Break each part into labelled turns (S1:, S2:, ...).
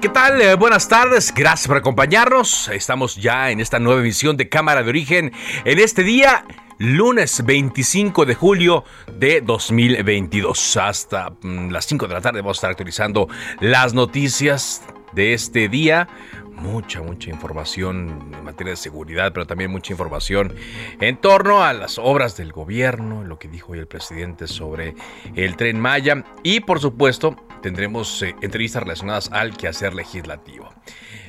S1: ¿Qué tal? Eh, buenas tardes, gracias por acompañarnos. Estamos ya en esta nueva emisión de Cámara de Origen en este día, lunes 25 de julio de 2022. Hasta mm, las 5 de la tarde vamos a estar actualizando las noticias de este día mucha, mucha información en materia de seguridad, pero también mucha información en torno a las obras del gobierno, lo que dijo hoy el presidente sobre el tren Maya y por supuesto tendremos eh, entrevistas relacionadas al quehacer legislativo.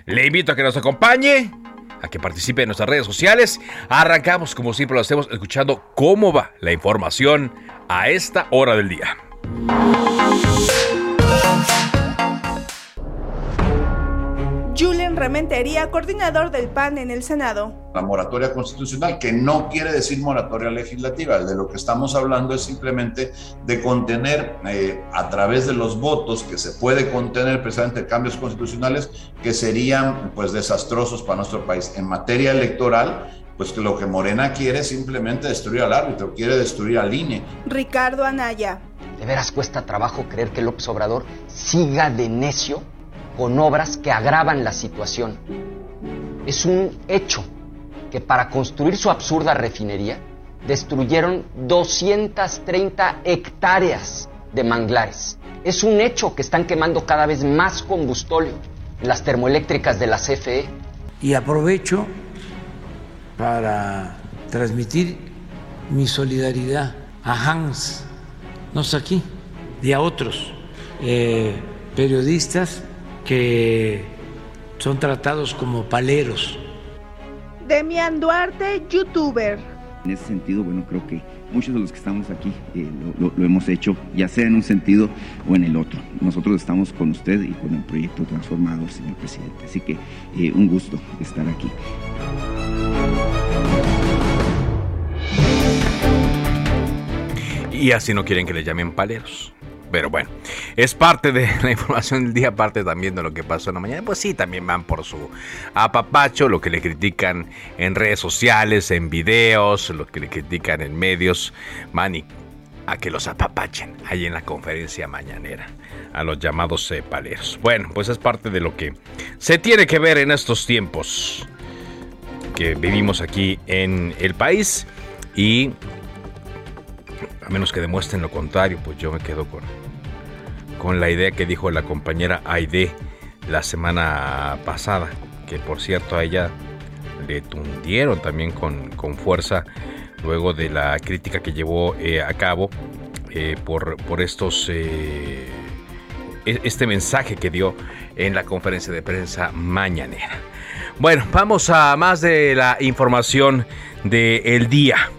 S1: Le invito a que nos acompañe, a que participe en nuestras redes sociales. Arrancamos como siempre lo hacemos escuchando cómo va la información a esta hora del día.
S2: Rementería, coordinador del PAN en el Senado.
S3: La moratoria constitucional, que no quiere decir moratoria legislativa, de lo que estamos hablando es simplemente de contener eh, a través de los votos que se puede contener precisamente cambios constitucionales que serían pues desastrosos para nuestro país. En materia electoral, pues que lo que Morena quiere es simplemente destruir al árbitro, quiere destruir al INE.
S2: Ricardo Anaya.
S4: De veras cuesta trabajo creer que López Obrador siga de necio con obras que agravan la situación. Es un hecho que para construir su absurda refinería destruyeron 230 hectáreas de manglares. Es un hecho que están quemando cada vez más combustóleo en las termoeléctricas de la CFE.
S5: Y aprovecho para transmitir mi solidaridad a Hans, no sé aquí, y a otros eh, periodistas que son tratados como paleros.
S2: Demian Duarte, youtuber.
S6: En ese sentido, bueno, creo que muchos de los que estamos aquí eh, lo, lo, hemos hecho, ya sea en un sentido o en el otro. Nosotros estamos con usted y con el proyecto transformado, señor presidente. Así que eh, un gusto estar aquí.
S1: Y así no quieren que le llamen paleros. Pero bueno, es parte de la información del día, parte también de lo que pasó en la mañana. Pues sí, también van por su apapacho, lo que le critican en redes sociales, en videos, lo que le critican en medios. Mani, a que los apapachen ahí en la conferencia mañanera a los llamados eh, paleros. Bueno, pues es parte de lo que se tiene que ver en estos tiempos que vivimos aquí en el país y a menos que demuestren lo contrario, pues yo me quedo con, con la idea que dijo la compañera Aide la semana pasada, que por cierto a ella le tundieron también con, con fuerza luego de la crítica que llevó eh, a cabo eh, por, por estos eh, este mensaje que dio en la conferencia de prensa mañanera. Bueno, vamos a más de la información del día.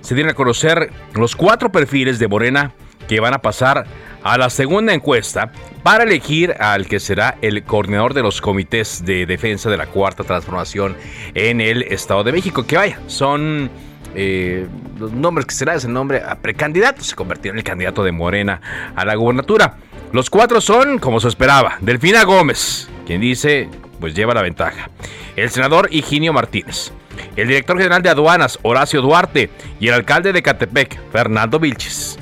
S1: Se dieron a conocer los cuatro perfiles de Morena que van a pasar a la segunda encuesta para elegir al que será el coordinador de los comités de defensa de la cuarta transformación en el Estado de México. Que vaya, son eh, los nombres que será, es el nombre a precandidato, se convirtió en el candidato de Morena a la gubernatura. Los cuatro son, como se esperaba, Delfina Gómez, quien dice, pues lleva la ventaja. El senador Higinio Martínez. El director general de aduanas, Horacio Duarte. Y el alcalde de Catepec, Fernando Vilches.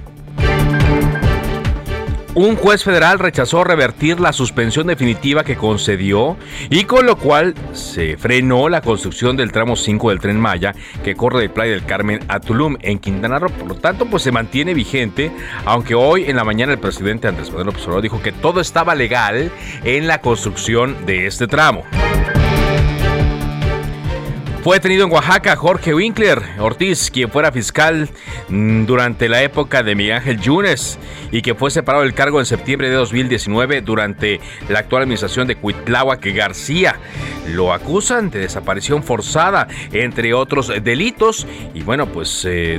S1: Un juez federal rechazó revertir la suspensión definitiva que concedió y con lo cual se frenó la construcción del tramo 5 del tren Maya que corre de Playa del Carmen a Tulum en Quintana Roo. Por lo tanto, pues se mantiene vigente, aunque hoy en la mañana el presidente Andrés Manuel López Obrador dijo que todo estaba legal en la construcción de este tramo. Fue detenido en Oaxaca Jorge Winkler Ortiz, quien fuera fiscal mm, durante la época de Miguel Ángel Yunes y que fue separado del cargo en septiembre de 2019 durante la actual administración de Cuitláhuac García. Lo acusan de desaparición forzada, entre otros delitos. Y bueno, pues eh,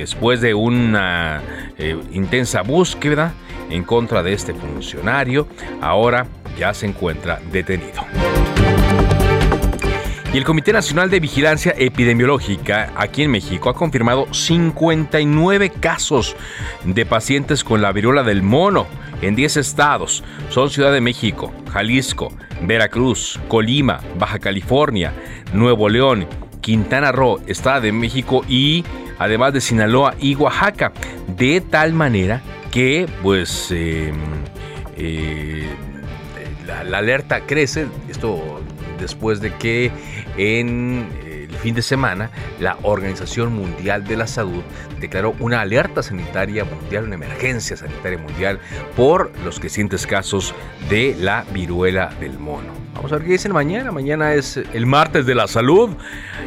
S1: después de una eh, intensa búsqueda en contra de este funcionario, ahora ya se encuentra detenido. Y el Comité Nacional de Vigilancia Epidemiológica aquí en México ha confirmado 59 casos de pacientes con la viruela del mono en 10 estados. Son Ciudad de México, Jalisco, Veracruz, Colima, Baja California, Nuevo León, Quintana Roo, Estado de México y además de Sinaloa y Oaxaca. De tal manera que pues em, eh, la alerta crece. Esto después de que en eh, el fin de semana la Organización Mundial de la Salud declaró una alerta sanitaria mundial, una emergencia sanitaria mundial por los crecientes casos de la viruela del mono. Vamos a ver qué dicen mañana. Mañana es el martes de la salud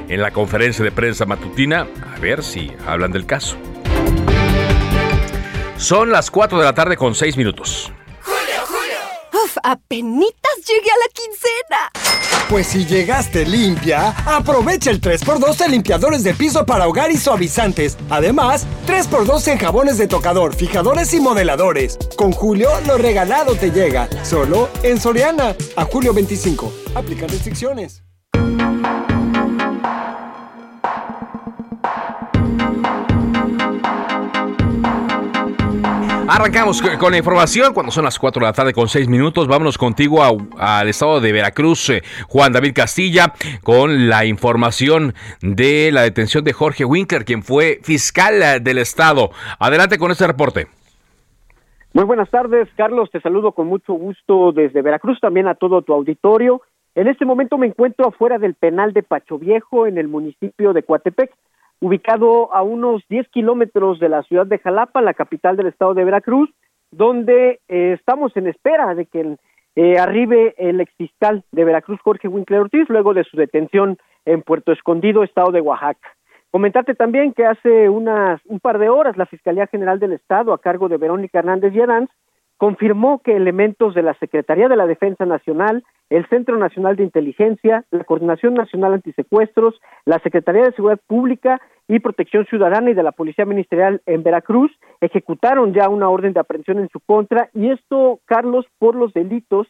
S1: en la conferencia de prensa matutina. A ver si hablan del caso. Son las 4 de la tarde con 6 minutos.
S7: ¡Apenitas llegué a la quincena!
S8: Pues si llegaste limpia, aprovecha el 3x2 en limpiadores de piso para hogar y suavizantes. Además, 3x2 en jabones de tocador, fijadores y modeladores. Con Julio, lo regalado te llega. Solo en Soriana. A julio 25. Aplica restricciones.
S1: Arrancamos con la información cuando son las 4 de la tarde con 6 minutos. Vámonos contigo al estado de Veracruz, eh, Juan David Castilla, con la información de la detención de Jorge Winkler, quien fue fiscal eh, del estado. Adelante con este reporte.
S9: Muy buenas tardes, Carlos. Te saludo con mucho gusto desde Veracruz, también a todo tu auditorio. En este momento me encuentro afuera del penal de Pacho Viejo, en el municipio de Coatepec ubicado a unos 10 kilómetros de la ciudad de Jalapa, la capital del estado de Veracruz, donde eh, estamos en espera de que eh, arribe el exfiscal de Veracruz, Jorge Winkler Ortiz, luego de su detención en Puerto Escondido, estado de Oaxaca. Comentarte también que hace unas un par de horas la Fiscalía General del Estado, a cargo de Verónica Hernández Yaranz, confirmó que elementos de la Secretaría de la Defensa Nacional, el Centro Nacional de Inteligencia, la Coordinación Nacional Antisecuestros, la Secretaría de Seguridad Pública y Protección Ciudadana y de la Policía Ministerial en Veracruz ejecutaron ya una orden de aprehensión en su contra y esto, Carlos, por los delitos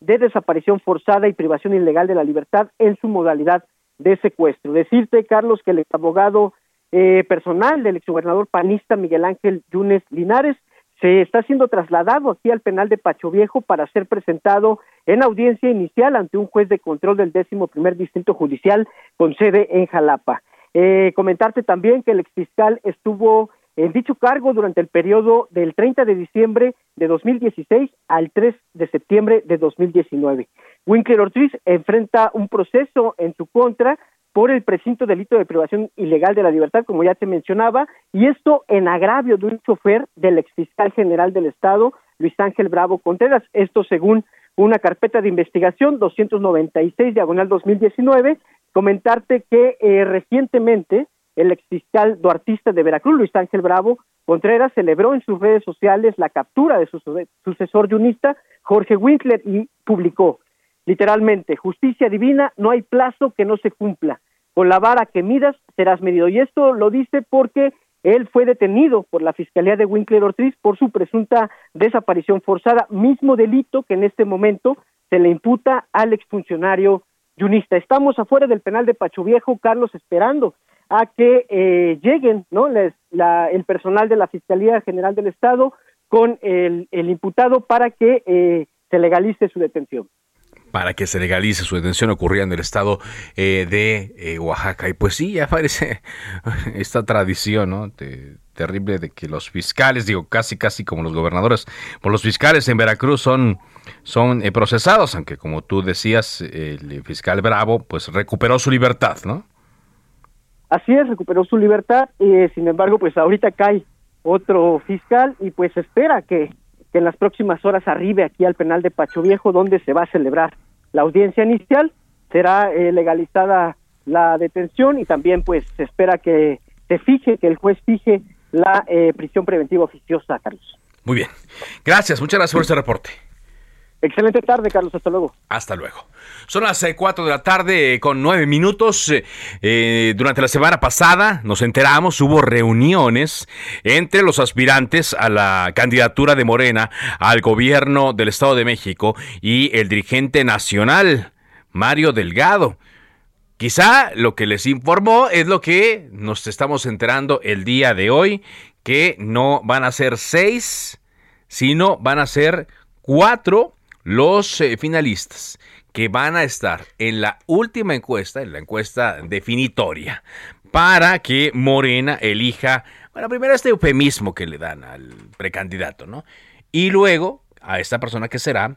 S9: de desaparición forzada y privación ilegal de la libertad en su modalidad de secuestro. Decirte, Carlos, que el abogado eh, personal del exgobernador panista Miguel Ángel Yunes Linares se está siendo trasladado aquí al penal de Pacho Viejo para ser presentado en audiencia inicial ante un juez de control del décimo primer distrito judicial con sede en Jalapa. Eh, comentarte también que el exfiscal estuvo en dicho cargo durante el periodo del 30 de diciembre de 2016 al 3 de septiembre de 2019. Winkler Ortiz enfrenta un proceso en su contra por el precinto delito de privación ilegal de la libertad, como ya te mencionaba, y esto en agravio de un chofer del exfiscal general del Estado, Luis Ángel Bravo Contreras. Esto según una carpeta de investigación 296 diagonal 2019. Comentarte que eh, recientemente el exfiscal duartista de Veracruz, Luis Ángel Bravo Contreras, celebró en sus redes sociales la captura de su sucesor yunista, Jorge Winkler, y publicó literalmente, justicia divina, no hay plazo que no se cumpla. Con la vara que midas serás medido. Y esto lo dice porque él fue detenido por la Fiscalía de Winkler Ortiz por su presunta desaparición forzada, mismo delito que en este momento se le imputa al exfuncionario yunista. Estamos afuera del penal de Pacho Viejo, Carlos, esperando a que eh, lleguen ¿no? el personal de la Fiscalía General del Estado con el, imputado para que eh, se legalice su detención
S1: para que se legalice su detención ocurría en el estado eh, de eh, Oaxaca. Y pues sí, ya aparece esta tradición, terrible de que los fiscales, digo, casi, casi como los gobernadores, por los fiscales en Veracruz son, son eh, procesados, aunque como tú decías, el fiscal Bravo, pues recuperó su libertad, ¿no?
S9: Así es, recuperó su libertad, y sin embargo, pues ahorita cae otro fiscal y pues espera que que en las próximas horas arribe aquí al penal de Pacho Viejo, donde se va a celebrar la audiencia inicial. Será eh, legalizada la detención y también pues se espera que se fije, que el juez fije la eh, prisión preventiva oficiosa, Carlos.
S1: Muy bien. Gracias, muchas gracias por este reporte.
S9: Excelente tarde, Carlos. Hasta luego.
S1: Hasta luego. Son las 4 de la tarde con 9 minutos. Eh, durante la semana pasada nos enteramos, hubo reuniones entre los aspirantes a la candidatura de Morena al gobierno del Estado de México y el dirigente nacional, Mario Delgado. Quizá lo que les informó es lo que nos estamos enterando el día de hoy, que no van a ser seis, sino van a ser cuatro los eh, finalistas que van a estar en la última encuesta, en la encuesta definitoria, para que Morena elija, bueno, primero este eufemismo que le dan al precandidato, ¿no? Y luego a esta persona que será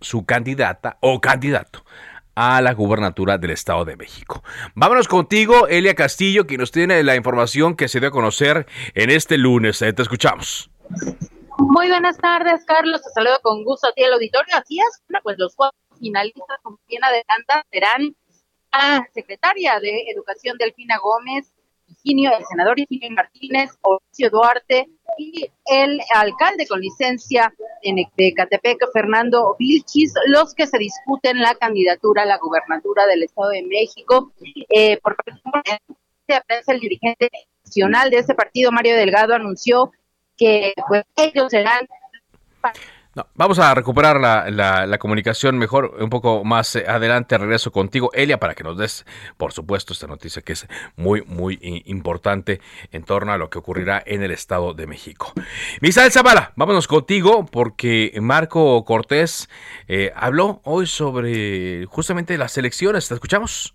S1: su candidata o candidato a la gubernatura del Estado de México. Vámonos contigo, Elia Castillo, que nos tiene la información que se dio a conocer en este lunes. Te escuchamos.
S10: Muy buenas tardes, Carlos. Te saludo con gusto a ti, el auditorio. Así es, pues los cuatro finalistas, como bien adelanta, serán la secretaria de Educación Delfina Gómez, Higinio, el senador Higinio Martínez, Horacio Duarte y el alcalde con licencia de Catepec, Fernando Vilchis, los que se discuten la candidatura a la gubernatura del Estado de México. Eh, por de prensa, el dirigente nacional de ese partido, Mario Delgado, anunció que pues, ellos serán...
S1: vamos a recuperar la, la, comunicación mejor un poco más eh, adelante. Regreso contigo, Elia, para que nos des, por supuesto, esta noticia que es muy, muy importante en torno a lo que ocurrirá en el Estado de México. Misael Zavala, vámonos contigo porque Marco Cortés eh, habló hoy sobre justamente las elecciones. ¿Te escuchamos?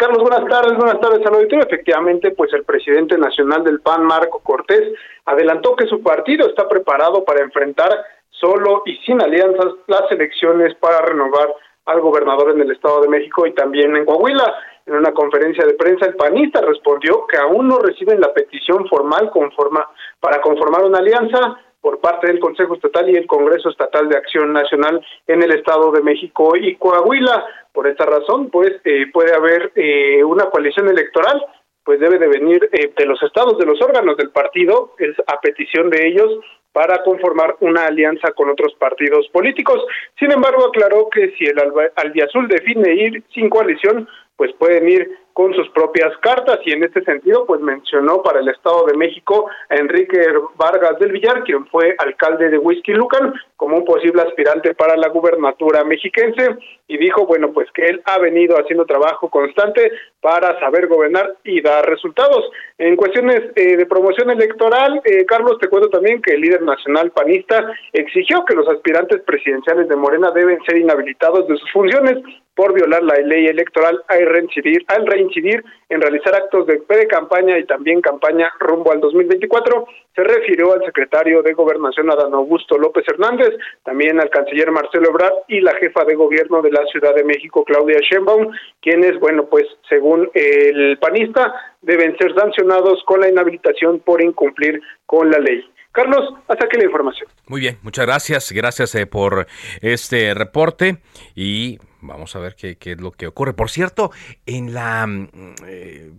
S11: Carlos, buenas tardes, buenas tardes al auditorio. Efectivamente, pues el presidente nacional del PAN, Marco Cortés, adelantó que su partido está preparado para enfrentar solo y sin alianzas las elecciones para renovar al gobernador en el Estado de México y también en Coahuila. En una conferencia de prensa, el panista respondió que aún no reciben la petición formal conforma, para conformar una alianza por parte del Consejo Estatal y el Congreso Estatal de Acción Nacional en el Estado de México y Coahuila. Por esta razón, pues eh, puede haber eh, una coalición electoral, pues debe de venir eh, de los estados, de los órganos del partido, es a petición de ellos para conformar una alianza con otros partidos políticos. Sin embargo, aclaró que si el Albiazul define ir sin coalición, pues pueden ir con sus propias cartas. Y en este sentido pues mencionó para el Estado de México a Enrique Vargas del Villar, quien fue alcalde de Whisky Lucan, como un posible aspirante para la gubernatura mexiquense. Y dijo, bueno, pues que él ha venido haciendo trabajo constante para saber gobernar y dar resultados. En cuestiones eh, de promoción electoral, eh, Carlos, te cuento también que el líder nacional panista exigió que los aspirantes presidenciales de Morena deben ser inhabilitados de sus funciones por violar la ley electoral al reincidir, al reincidir en realizar actos de pre-campaña y también campaña rumbo al 2024. Se refirió al secretario de Gobernación Adán Augusto López Hernández, también al canciller Marcelo Ebrard y la jefa de gobierno de la Ciudad de México, Claudia Sheinbaum, quienes, bueno, pues según el panista, deben ser sancionados con la inhabilitación por incumplir con la ley. Carlos, hasta aquí la información.
S1: Muy bien, muchas gracias. Gracias eh, por este reporte y vamos a ver qué, es lo que ocurre. Por cierto, en la mm, eh,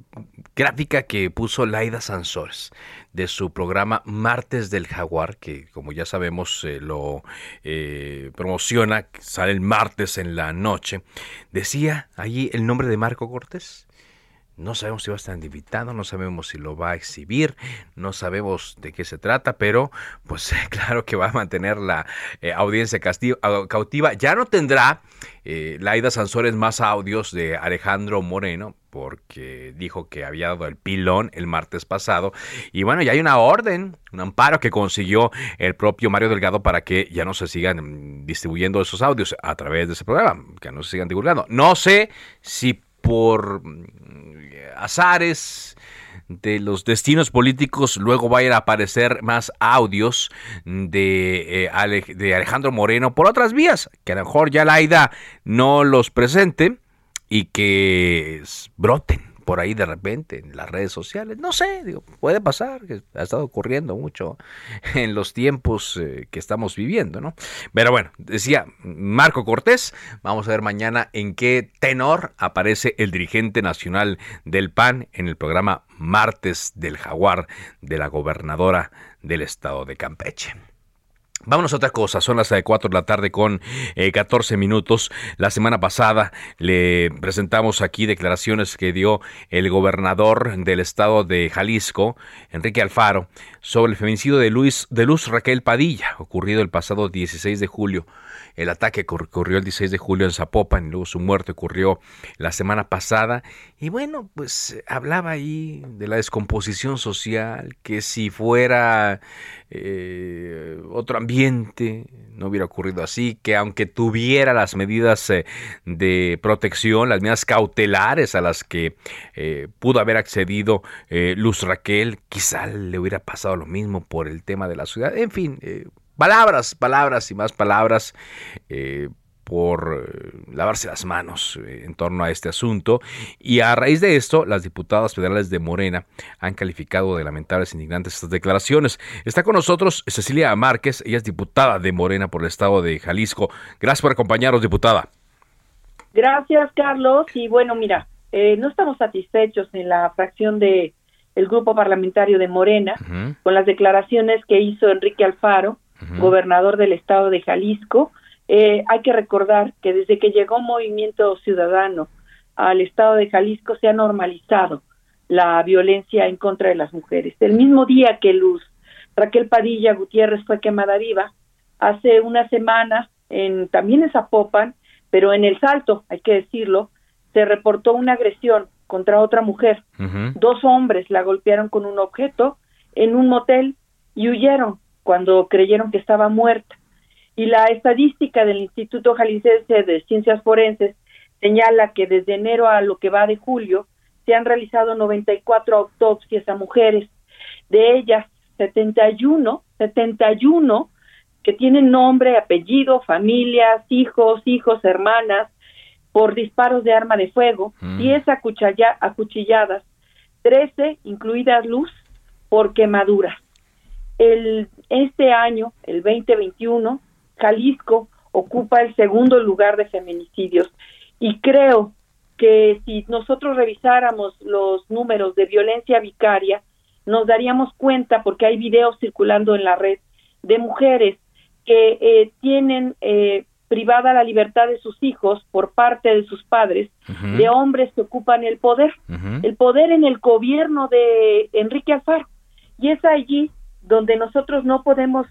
S1: gráfica que puso Laida Sansores de su programa Martes del Jaguar, que como ya sabemos eh, lo promociona, sale el martes en la noche, decía allí el nombre de Marco Cortés. No sabemos si va a estar invitado, no sabemos si lo va a exhibir, no sabemos de qué se trata, pero pues claro que va a mantener la eh, audiencia cautiva. Ya no tendrá eh, Laida Sansores más audios de Alejandro Moreno, porque dijo que había dado el pilón el martes pasado. Y bueno, ya hay una orden, un amparo que consiguió el propio Mario Delgado para que ya no se sigan distribuyendo esos audios a través de ese programa, que no se sigan divulgando. No sé si por azares de los destinos políticos, luego vayan a aparecer más audios de, eh, de Alejandro Moreno por otras vías, que a lo mejor ya la AIDA no los presente y que broten por ahí de repente en las redes sociales. No sé, digo, puede pasar, ha estado ocurriendo mucho en los tiempos eh, que estamos viviendo, ¿no? Pero bueno, decía Marco Cortés, vamos a ver mañana en qué tenor aparece el dirigente nacional del PAN en el programa Martes del Jaguar de la gobernadora del estado de Campeche. Vámonos a otra cosa, son las 4 de la tarde con 14 eh, minutos. La semana pasada le presentamos aquí declaraciones que dio el gobernador del estado de Jalisco, Enrique Alfaro, sobre el feminicidio de, Luis, de Luz Raquel Padilla, ocurrido el pasado 16 de julio. El ataque ocurrió el 16 de julio en Zapopan y luego su muerte ocurrió la semana pasada. Y bueno, pues hablaba ahí de la descomposición social, que si fuera eh, otro ambiente no hubiera ocurrido así, que aunque tuviera las medidas eh, de protección, las medidas cautelares a las que eh, pudo haber accedido Luz Raquel, quizá le hubiera pasado lo mismo por el tema de la ciudad. En fin, palabras, palabras y más palabras eh, por eh, lavarse las manos eh, en torno a este asunto. Y a raíz de esto, las diputadas federales de Morena han calificado de lamentables e indignantes estas declaraciones. Está con nosotros Cecilia Márquez, ella es diputada de Morena por el estado de Jalisco. Gracias por acompañarnos, diputada.
S12: Gracias, Carlos. Y bueno, mira, no estamos satisfechos en la fracción de el grupo parlamentario de Morena con las declaraciones que hizo Enrique Alfaro gobernador del estado de Jalisco. Eh, hay que recordar que desde que llegó Movimiento Ciudadano al estado de Jalisco se ha normalizado la violencia en contra de las mujeres. El mismo día que Luz Raquel Padilla Gutiérrez fue quemada viva, hace una semana, en, también en Zapopan, pero en El Salto, hay que decirlo, se reportó una agresión contra otra mujer. Dos hombres la golpearon con un objeto en un motel y huyeron cuando creyeron que estaba muerta. Y la estadística del Instituto Jalisciense de Ciencias Forenses señala que desde enero a lo que va de julio se han realizado 94 autopsias a mujeres, de ellas 71, 71 que tienen nombre, apellido, familias, hijos, hijos, hermanas, por disparos de arma de fuego, 10 mm. acuchilladas, 13, incluidas luz, por quemaduras. El, este año, el 2021, Jalisco ocupa el segundo lugar de feminicidios. Y creo que si nosotros revisáramos los números de violencia vicaria, nos daríamos cuenta, porque hay videos circulando en la red, de mujeres que eh, tienen eh, privada la libertad de sus hijos por parte de sus padres, de hombres que ocupan el poder, el poder en el gobierno de Enrique Alfaro. Y es allí donde nosotros no podemos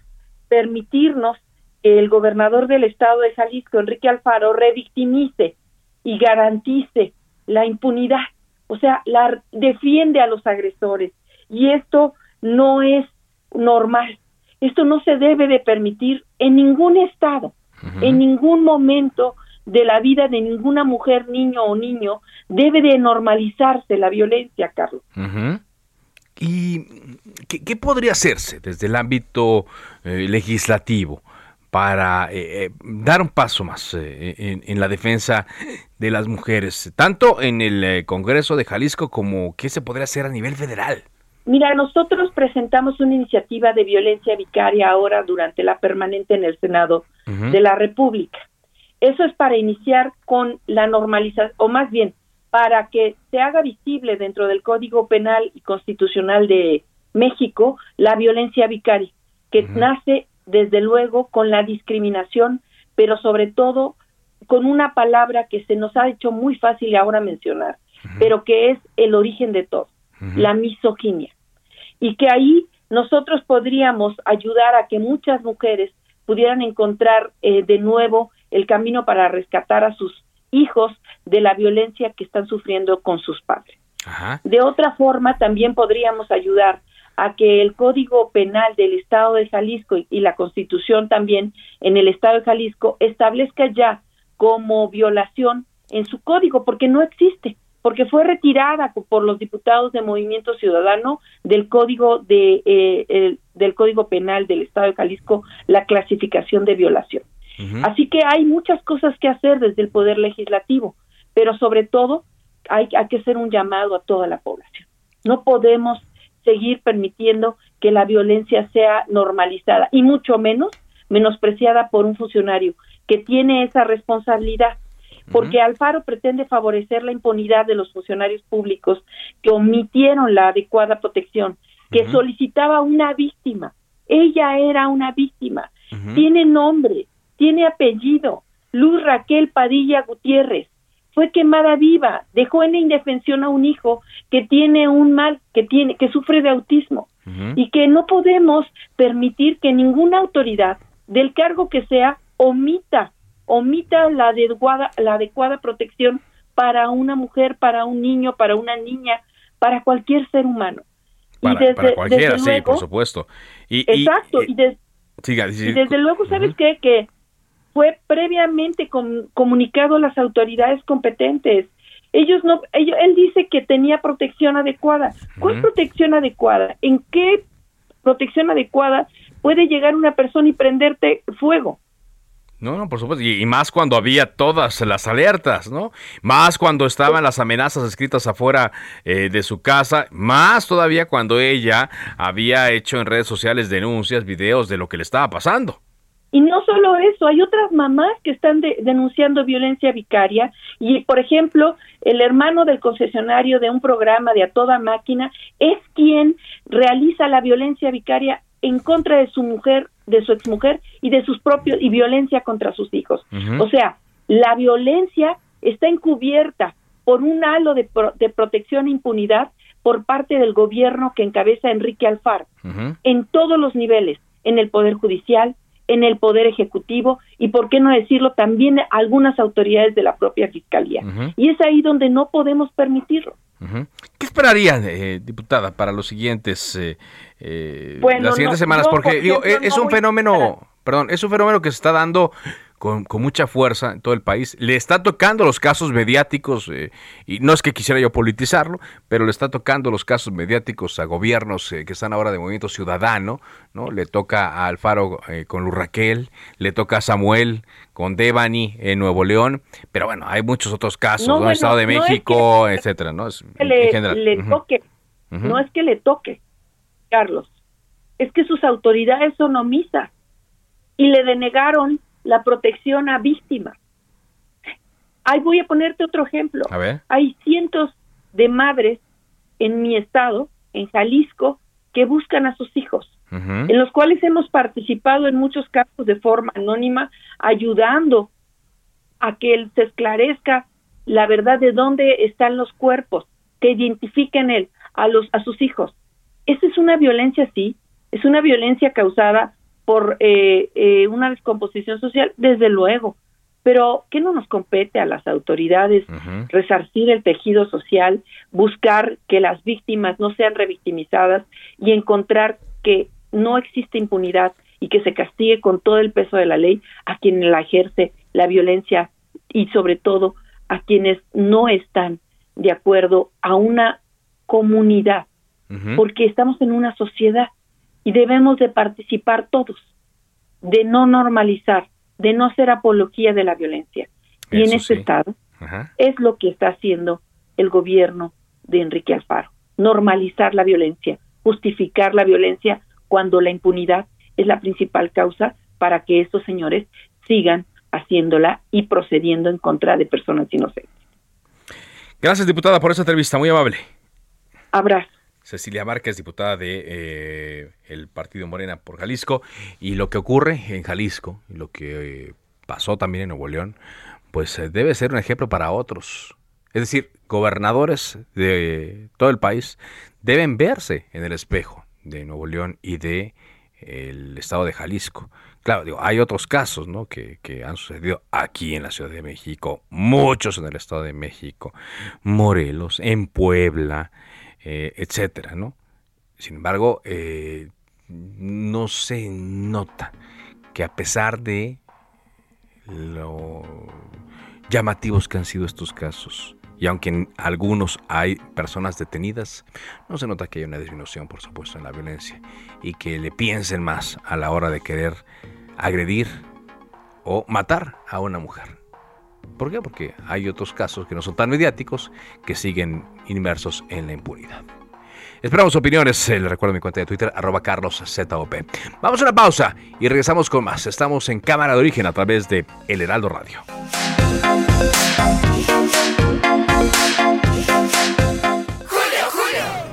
S12: permitirnos que el gobernador del estado de Jalisco, Enrique Alfaro, revictimice y garantice la impunidad, o sea, la defiende a los agresores. Y esto no es normal. Esto no se debe de permitir en ningún estado, en ningún momento de la vida de ninguna mujer, niño o niño, debe de normalizarse la violencia, Carlos.
S1: ¿Y qué, podría hacerse desde el ámbito eh, legislativo para eh, eh, dar un paso más en, la defensa de las mujeres, tanto en el Congreso de Jalisco como qué se podría hacer a nivel federal?
S12: Mira, nosotros presentamos una iniciativa de violencia vicaria ahora durante la permanente en el Senado de la República. Eso es para iniciar con la normalización, o más bien, para que se haga visible dentro del Código Penal y Constitucional de México la violencia vicaria, que nace desde luego con la discriminación, pero sobre todo con una palabra que se nos ha hecho muy fácil ahora mencionar, pero que es el origen de todo, la misoginia. Y que ahí nosotros podríamos ayudar a que muchas mujeres pudieran encontrar eh, de nuevo el camino para rescatar a sus hijos de la violencia que están sufriendo con sus padres. De otra forma, también podríamos ayudar a que el Código Penal del Estado de Jalisco y, la Constitución también en el Estado de Jalisco establezca ya como violación en su código, porque no existe, porque fue retirada por los diputados de Movimiento Ciudadano del Código de eh, del Código Penal del Estado de Jalisco la clasificación de violación. Así que hay muchas cosas que hacer desde el Poder Legislativo, pero sobre todo hay, hay que hacer un llamado a toda la población. No podemos seguir permitiendo que la violencia sea normalizada y mucho menos menospreciada por un funcionario que tiene esa responsabilidad porque Alfaro pretende favorecer la impunidad de los funcionarios públicos que omitieron la adecuada protección, que solicitaba una víctima. Ella era una víctima. Tiene nombre, tiene apellido. Luz Raquel Padilla Gutiérrez fue quemada viva, dejó en indefensión a un hijo que tiene un mal, que tiene que sufre de autismo y que no podemos permitir que ninguna autoridad del cargo que sea omita omita la adecuada, la adecuada protección para una mujer, para un niño, para una niña, para cualquier ser humano.
S1: Para, y desde, cualquiera, sí, por supuesto. Y,
S12: exacto, y, desde luego, ¿sabes qué? Que fue previamente comunicado a las autoridades competentes. Ellos no, ellos, él dice que tenía protección adecuada. ¿Cuál protección adecuada? ¿En qué protección adecuada puede llegar una persona y prenderte fuego?
S1: No, no, por supuesto. Y, más cuando había todas las alertas, ¿no? Más cuando estaban las amenazas escritas afuera eh, de su casa. Más todavía cuando ella había hecho en redes sociales denuncias, videos de lo que le estaba pasando.
S12: Y no solo eso, hay otras mamás que están denunciando violencia vicaria. Y, por ejemplo, el hermano del concesionario de un programa de a toda máquina es quien realiza la violencia vicaria en contra de su mujer, de su exmujer y de sus propios y violencia contra sus hijos. O sea, la violencia está encubierta por un halo de, de protección e impunidad por parte del gobierno que encabeza Enrique Alfaro. En todos los niveles, en el poder judicial, en el poder ejecutivo y por qué no decirlo también algunas autoridades de la propia fiscalía. Y es ahí donde no podemos permitirlo.
S1: ¿Qué esperaría, eh, diputada, para los siguientes, eh, eh, las siguientes semanas? Porque digo, es un fenómeno, perdón, es un fenómeno que se está dando con, mucha fuerza en todo el país. Le está tocando los casos mediáticos, eh, y no es que quisiera yo politizarlo, pero le está tocando los casos mediáticos a gobiernos eh, que están ahora de movimiento ciudadano, ¿no? Le toca a Alfaro eh, con Luz Raquel, le toca a Samuel con Devani en Nuevo León, pero bueno, hay muchos otros casos, no, el Estado de México, etcétera, ¿no? Es,
S12: le, toque, no es que le toque, Carlos, es que sus autoridades son omisas y le denegaron la protección a víctimas. Ahí voy a ponerte otro ejemplo. Hay cientos de madres en mi estado, en Jalisco, que buscan a sus hijos, en los cuales hemos participado en muchos casos de forma anónima, ayudando a que se esclarezca la verdad de dónde están los cuerpos, que identifiquen él a los a sus hijos. Esa es una violencia, sí, es una violencia causada por eh, eh, una descomposición social, desde luego, pero ¿qué no nos compete a las autoridades resarcir el tejido social, buscar que las víctimas no sean revictimizadas y encontrar que no existe impunidad y que se castigue con todo el peso de la ley a quien la ejerce la violencia y sobre todo a quienes no están de acuerdo a una comunidad, porque estamos en una sociedad y debemos de participar todos, de no normalizar, de no ser apología de la violencia. y en este estado es lo que está haciendo el gobierno de Enrique Alfaro, normalizar la violencia, justificar la violencia cuando la impunidad es la principal causa para que estos señores sigan haciéndola y procediendo en contra de personas inocentes.
S1: Gracias, diputada, por esta entrevista, muy amable.
S12: Abrazo.
S1: Cecilia Márquez, diputada de eh, el Partido Morena por Jalisco, y lo que ocurre en Jalisco, lo que eh, pasó también en Nuevo León, pues eh, debe ser un ejemplo para otros. Es decir, gobernadores de todo el país deben verse en el espejo de Nuevo León y de el estado de Jalisco. Claro, hay otros casos ¿no? que, han sucedido aquí en la Ciudad de México, muchos en el Estado de México, Morelos, en Puebla, eh, etcétera, ¿no? Sin embargo, eh, no se nota que a pesar de lo llamativos que han sido estos casos, y aunque en algunos hay personas detenidas, no se nota que hay una disminución, por supuesto, en la violencia y que le piensen más a la hora de querer agredir o matar a una mujer. ¿Por qué? Porque hay otros casos que no son tan mediáticos que siguen inmersos en la impunidad. Esperamos opiniones. Les recuerdo mi cuenta de Twitter, arroba carloszop. Vamos a una pausa y regresamos con más. Estamos en Cámara de Origen a través de El Heraldo Radio.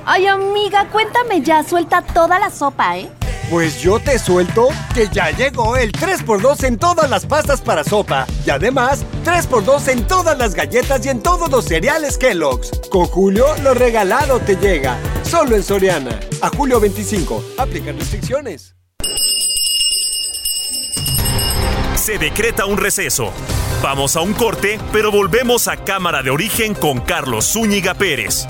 S7: Ay, amiga, cuéntame ya, suelta toda la sopa, ¿eh?
S8: Pues yo te suelto que ya llegó el 3x2 en todas las pastas para sopa. Y además, 3x2 en todas las galletas y en todos los cereales Kellogg's. Con Julio, lo regalado te llega. Solo en Soriana. A julio 25. Aplican restricciones.
S13: Se decreta un receso. Vamos a un corte, pero volvemos a Cámara de Origen con Carlos Zúñiga Pérez.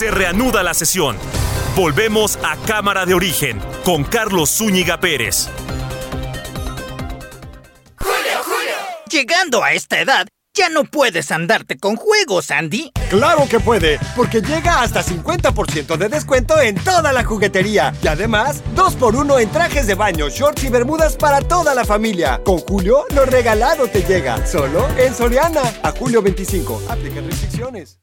S13: Se reanuda la sesión. Volvemos a Cámara de Origen con Carlos Zúñiga Pérez.
S14: Llegando a esta edad, ya no puedes andarte con juegos, Andy.
S8: Claro que puede, porque llega hasta 50% de descuento en toda la juguetería. Y además, 2x1 en trajes de baño, shorts y bermudas para toda la familia. Con Julio, lo regalado te llega. Solo en Soriana. A julio 25. Aplican restricciones.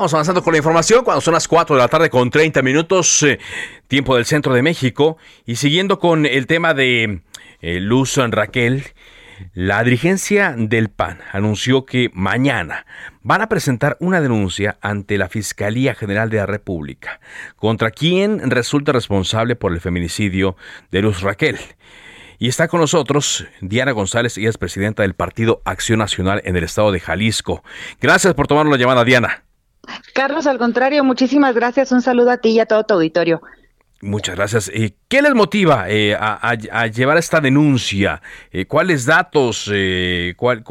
S1: Vamos avanzando con la información cuando son las 4 de la tarde con 30 minutos, eh, tiempo del centro de México. Y siguiendo con el tema de eh, Luz Raquel, la dirigencia del PAN anunció que mañana van a presentar una denuncia ante la Fiscalía General de la República contra quien resulta responsable por el feminicidio de Luz Raquel. Y está con nosotros Diana González, ella es presidenta del Partido Acción Nacional en el estado de Jalisco. Gracias por tomar la llamada, Diana.
S15: Carlos, al contrario, muchísimas gracias. Un saludo a ti y a todo tu auditorio.
S1: Muchas gracias. Eh, ¿Qué les motiva eh, a, llevar esta denuncia? Eh, ¿Cuáles datos, cuál,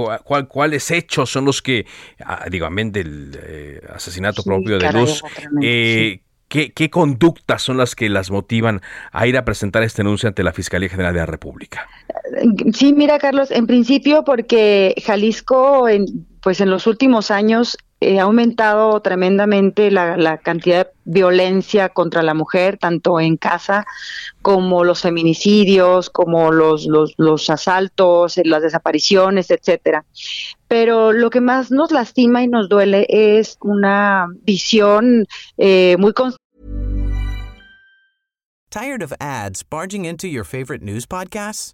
S1: cuáles hechos son los que, ah, digo, amén del asesinato propio de Luz, ¿qué, ¿qué, conductas son las que las motivan a ir a presentar esta denuncia ante la Fiscalía General de la República?
S15: Sí, mira, Carlos, en principio porque Jalisco, en, pues en los últimos años eh, ha aumentado tremendamente la, cantidad de violencia contra la mujer, tanto en casa como los feminicidios, como los, los, asaltos, eh, las desapariciones, etcétera. Pero lo que más nos lastima y nos duele es una visión eh, muy
S16: Tired of ads barging into your favorite news podcasts?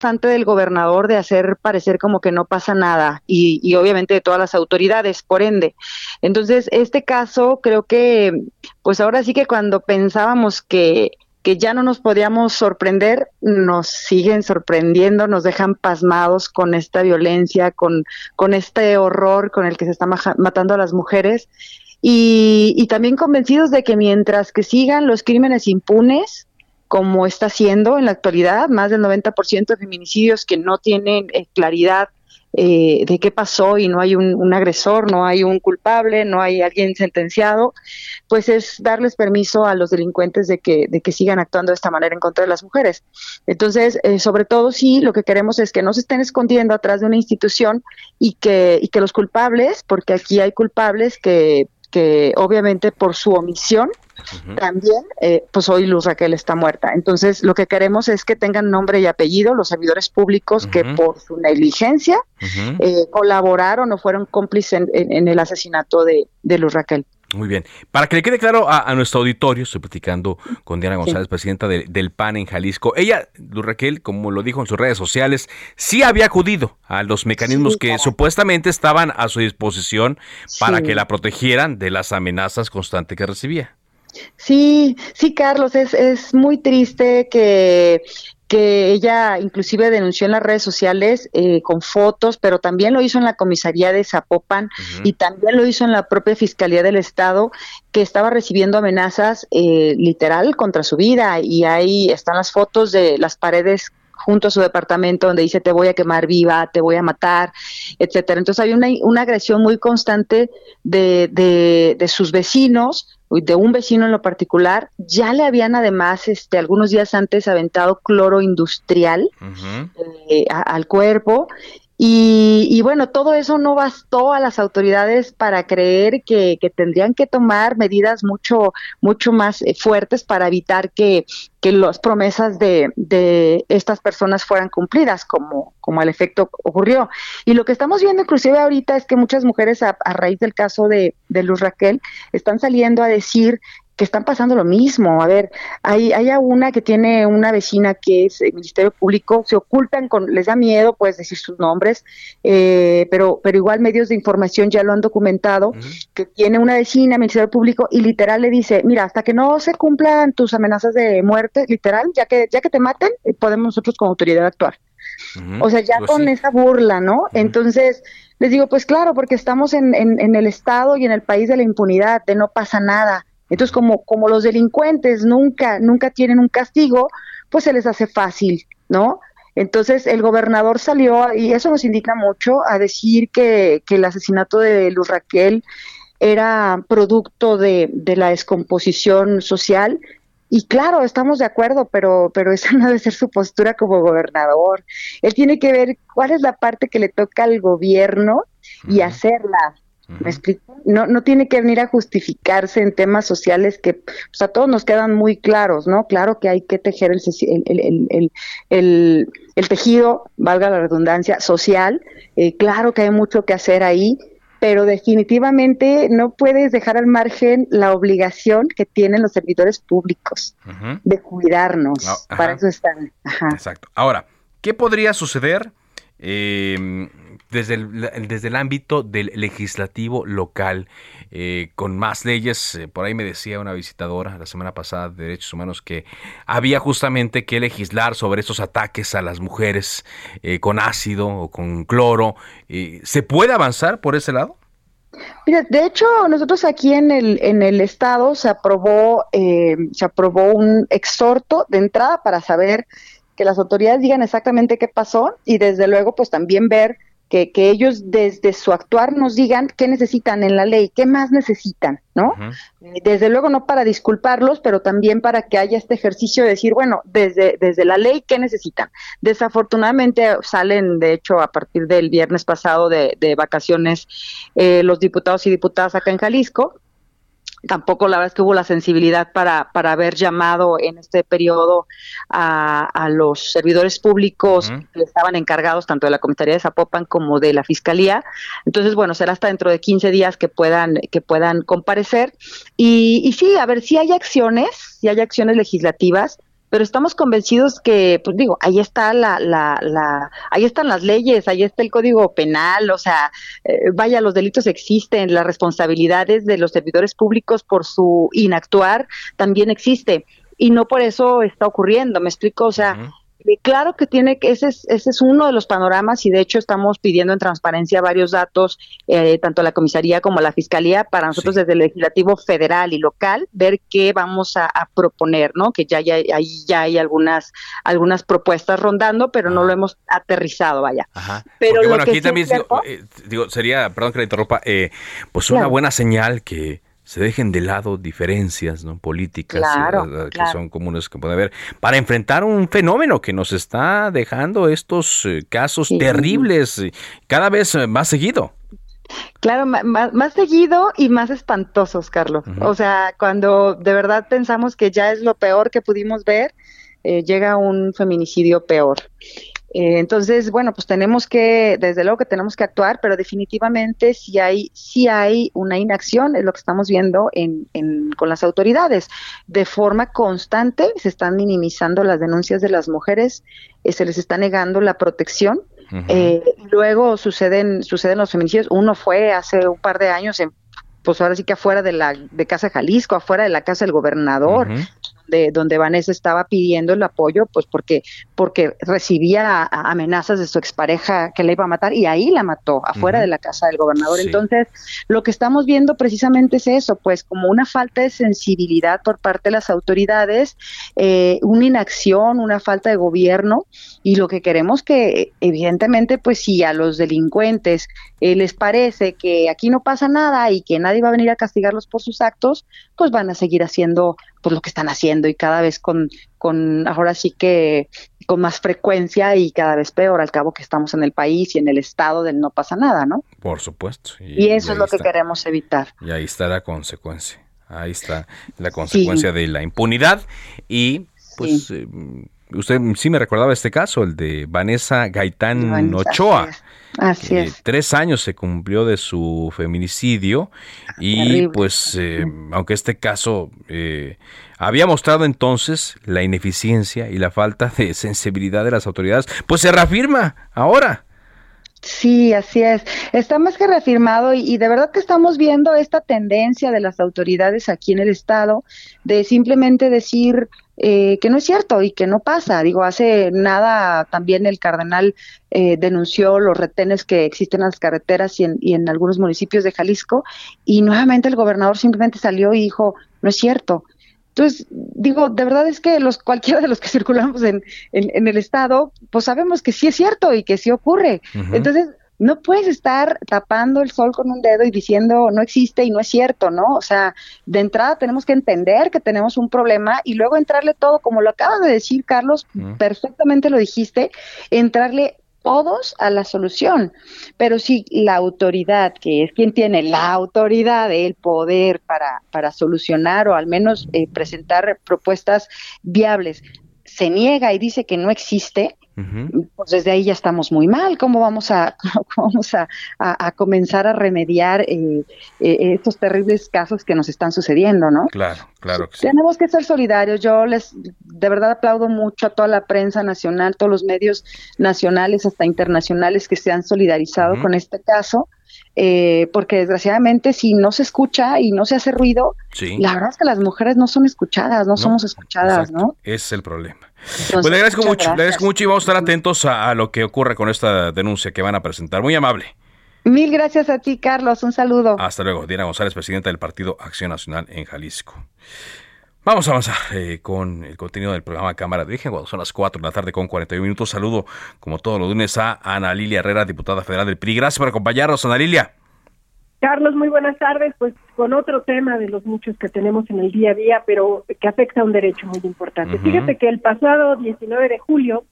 S15: Del gobernador de hacer parecer como que no pasa nada y, obviamente de todas las autoridades, por ende. Entonces, este caso creo que, pues ahora sí que cuando pensábamos que, que ya no nos podíamos sorprender, nos siguen sorprendiendo, nos dejan pasmados con esta violencia, con, con este horror con el que se está matando a las mujeres. Y también convencidos de que mientras que sigan los crímenes impunes, como está siendo en la actualidad, más del 90% de feminicidios que no tienen eh, claridad eh, de qué pasó y no hay un, agresor, no hay un culpable, no hay alguien sentenciado, pues es darles permiso a los delincuentes de que, de que sigan actuando de esta manera en contra de las mujeres. Entonces, eh, sobre todo, sí, lo que queremos es que no se estén escondiendo atrás de una institución y que, y que los culpables, porque aquí hay culpables que, que obviamente por su omisión, también, eh, pues hoy Luz Raquel está muerta. Entonces, lo que queremos es que tengan nombre y apellido los servidores públicos que por su negligencia eh, colaboraron o fueron cómplices en, el asesinato de, Luz Raquel.
S1: Muy bien. Para que le quede claro a, nuestro auditorio, estoy platicando con Diana González, presidenta del PAN en Jalisco. Ella, Luz Raquel, como lo dijo en sus redes sociales, sí había acudido a los mecanismos que supuestamente estaban a su disposición para que la protegieran de las amenazas constantes que recibía.
S15: Sí, sí, Carlos, es, es muy triste que, que ella inclusive denunció en las redes sociales eh, con fotos, pero también lo hizo en la comisaría de Zapopan y también lo hizo en la propia Fiscalía del Estado, que estaba recibiendo amenazas eh, literal contra su vida y ahí están las fotos de las paredes junto a su departamento donde dice te voy a quemar viva, te voy a matar, etcétera. Entonces hay una, una agresión muy constante de, de, de sus vecinos de un vecino en lo particular, ya le habían además este, algunos días antes aventado cloro industrial eh, al cuerpo y, bueno, todo eso no bastó a las autoridades para creer que, tendrían que tomar medidas mucho, mucho más eh, fuertes para evitar que, las promesas de, de, estas personas fueran cumplidas, como, como el efecto ocurrió. Y lo que estamos viendo inclusive ahorita es que muchas mujeres, a, a raíz del caso de, de Luz Raquel, están saliendo a decir que están pasando lo mismo. A ver, hay, hay una que tiene una vecina que es el Ministerio Público, se ocultan con, les da miedo pues decir sus nombres, eh, pero, pero igual medios de información ya lo han documentado, que tiene una vecina, Ministerio Público, y literal le dice, mira, hasta que no se cumplan tus amenazas de muerte, literal, ya que, ya que te maten, eh, podemos nosotros como autoridad actuar. O sea, ya pues con esa burla, ¿no? Entonces, les digo, pues claro, porque estamos en, en, en el Estado y en el país de la impunidad, de no pasa nada. Entonces, como, como los delincuentes nunca, nunca tienen un castigo, pues se les hace fácil, ¿no? Entonces el gobernador salió, y eso nos indica mucho, a decir que, que el asesinato de Luz Raquel era producto de, de, la descomposición social. Y claro, estamos de acuerdo, pero, pero esa no debe ser su postura como gobernador. Él tiene que ver cuál es la parte que le toca al gobierno y hacerla. ¿Me explico? No, no tiene que venir a justificarse en temas sociales que pues, a todos nos quedan muy claros, ¿no? Claro que hay que tejer el, el, el, el tejido, valga la redundancia, social. Eh, claro que hay mucho que hacer ahí, pero definitivamente no puedes dejar al margen la obligación que tienen los servidores públicos de cuidarnos. Para eso están.
S1: Exacto. Ahora, ¿qué podría suceder? Eh, desde el, desde el ámbito del legislativo local, eh, con más leyes. Eh, por ahí me decía una visitadora la semana pasada de Derechos Humanos que había justamente que legislar sobre estos ataques a las mujeres eh, con ácido o con cloro. ¿Se puede avanzar por ese lado?
S15: Mira, de hecho, nosotros aquí en el, en el estado se aprobó, se aprobó un exhorto de entrada para saber que las autoridades digan exactamente qué pasó y desde luego pues también ver que, que, ellos desde su actuar nos digan qué necesitan en la ley, qué más necesitan, ¿no? Eh, desde luego no para disculparlos, pero también para que haya este ejercicio de decir, bueno, desde, desde la ley, ¿qué necesitan? Desafortunadamente salen, de hecho, a partir del viernes pasado de, de vacaciones eh, los diputados y diputadas acá en Jalisco, tampoco la verdad es que hubo la sensibilidad para, para haber llamado en este periodo a, a los servidores públicos que estaban encargados tanto de la Comisaría de Zapopan como de la Fiscalía. Entonces, bueno, será hasta dentro de 15 días que puedan, que puedan comparecer. Y, y sí, a ver, si hay acciones, si hay acciones legislativas, pero estamos convencidos que, pues digo, ahí está la, la, la, ahí están las leyes, ahí está el código penal, o sea, eh, vaya, los delitos existen, las responsabilidades de los servidores públicos por su inactuar también existe y no por eso está ocurriendo, me explico, o sea, Claro que tiene que, ese es, ese es uno de los panoramas y de hecho estamos pidiendo en transparencia varios datos, eh, tanto a la comisaría como a la fiscalía, para nosotros desde el legislativo federal y local, ver qué vamos a, proponer, ¿no? Que ya, ya, ahí ya hay algunas, algunas propuestas rondando, pero no lo hemos aterrizado, vaya. Pero
S1: bueno, aquí también eh, digo, sería, perdón que la interrumpa, eh, pues una buena señal que se dejen de lado diferencias ¿no? políticas eh, que son comunes que puede haber para enfrentar un fenómeno que nos está dejando estos eh, casos terribles eh, cada vez más seguido.
S15: Claro, más, seguido y más espantosos, Carlos. O sea, cuando de verdad pensamos que ya es lo peor que pudimos ver, llega un feminicidio peor. Eh, entonces, bueno, pues tenemos que, desde luego que tenemos que actuar, pero definitivamente si hay, si hay una inacción, es lo que estamos viendo en, en, con las autoridades. De forma constante se están minimizando las denuncias de las mujeres, eh, se les está negando la protección. eh, luego suceden, suceden los feminicidios. Uno fue hace un par de años en pues ahora sí que afuera de la de Casa Jalisco, afuera de la casa del gobernador de donde Vanessa estaba pidiendo el apoyo, pues porque, porque recibía amenazas de su expareja que le iba a matar y ahí la mató, afuera de la casa del gobernador. Entonces, lo que estamos viendo precisamente es eso, pues como una falta de sensibilidad por parte de las autoridades, eh, una inacción, una falta de gobierno y lo que queremos que evidentemente, pues si a los delincuentes eh, les parece que aquí no pasa nada y que nadie va a venir a castigarlos por sus actos, pues van a seguir haciendo pues lo que están haciendo y cada vez con, con ahora sí que con más frecuencia y cada vez peor al cabo que estamos en el país y en el estado del no pasa nada, ¿no?
S1: Por supuesto.
S15: Y, eso es lo que queremos evitar.
S1: Y ahí está la consecuencia. Ahí está la consecuencia de la impunidad y pues eh, usted sí me recordaba este caso, el de Vanessa Gaitán Ochoa.
S15: Así es.
S1: Tres años se cumplió de su feminicidio y pues eh, aunque este caso eh, había mostrado entonces la ineficiencia y la falta de sensibilidad de las autoridades, pues se reafirma ahora.
S15: Sí, así es. Está más que reafirmado y, de verdad que estamos viendo esta tendencia de las autoridades aquí en el Estado de simplemente decir eh, que no es cierto y que no pasa. Digo, hace nada también el cardenal eh, denunció los retenes que existen en las carreteras y en, y en algunos municipios de Jalisco y nuevamente el gobernador simplemente salió y dijo, no es cierto. Entonces, digo, de verdad es que los cualquiera de los que circulamos en, en, el estado, pues sabemos que sí es cierto y que sí ocurre. Entonces, no puedes estar tapando el sol con un dedo y diciendo no existe y no es cierto, ¿no? O sea, de entrada tenemos que entender que tenemos un problema y luego entrarle todo, como lo acabas de decir, Carlos, perfectamente lo dijiste, entrarle todos a la solución. Pero si la autoridad, que es quien tiene la autoridad, el poder para, para solucionar o al menos eh, presentar propuestas viables, se niega y dice que no existe, pues desde ahí ya estamos muy mal. ¿Cómo vamos a, vamos a, comenzar a remediar eh, eh, estos terribles casos que nos están sucediendo, no?
S1: Claro, claro que
S15: sí. Tenemos que ser solidarios. Yo les, de verdad aplaudo mucho a toda la prensa nacional, todos los medios nacionales hasta internacionales que se han solidarizado con este caso. Eh, porque desgraciadamente si no se escucha y no se hace ruido, la verdad es que las mujeres no son escuchadas, no, somos escuchadas, ¿no?
S1: Ese es el problema. Pues le agradezco mucho, le agradezco mucho y vamos a estar atentos a, lo que ocurre con esta denuncia que van a presentar. Muy amable.
S15: Mil gracias a ti, Carlos. Un saludo.
S1: Hasta luego. Diana González, presidenta del Partido Acción Nacional en Jalisco. Vamos a avanzar eh, con el contenido del programa Cámara de Origen. Cuando son las 4 de la tarde con 41 minutos. Saludo, como todos los lunes, a Ana Lilia Herrera, diputada federal del PRI. Gracias por acompañarnos, Ana Lilia.
S17: Carlos, muy buenas tardes. Pues con otro tema de los muchos que tenemos en el día a día, pero que afecta a un derecho muy importante. Fíjate que el pasado 19 de julio,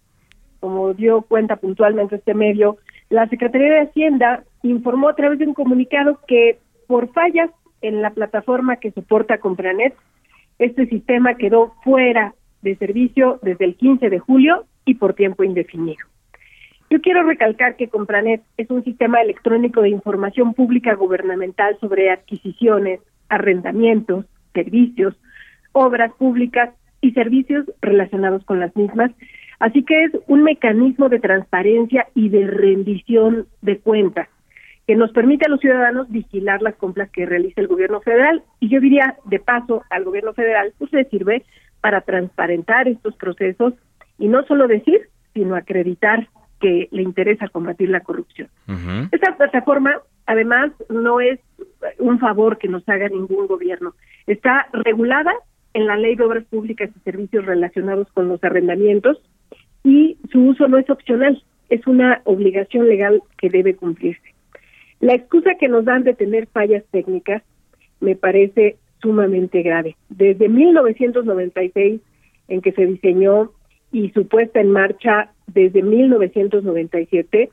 S17: como dio cuenta puntualmente este medio, la Secretaría de Hacienda informó a través de un comunicado que por fallas en la plataforma que soporta Compranet, este sistema quedó fuera de servicio desde el 15 de julio y por tiempo indefinido. Yo quiero recalcar que Compranet es un sistema electrónico de información pública gubernamental sobre adquisiciones, arrendamientos, servicios, obras públicas y servicios relacionados con las mismas. Así que es un mecanismo de transparencia y de rendición de cuentas que nos permite a los ciudadanos vigilar las compras que realiza el gobierno federal y yo diría de paso al gobierno federal pues le sirve para transparentar estos procesos y no solo decir sino acreditar que le interesa combatir la corrupción. Esta plataforma además no es un favor que nos haga ningún gobierno, está regulada en la Ley de Obras Públicas y Servicios relacionados con los arrendamientos y su uso no es opcional, es una obligación legal que debe cumplirse. La excusa que nos dan de tener fallas técnicas me parece sumamente grave. Desde 1996, en que se diseñó y su puesta en marcha desde 1997,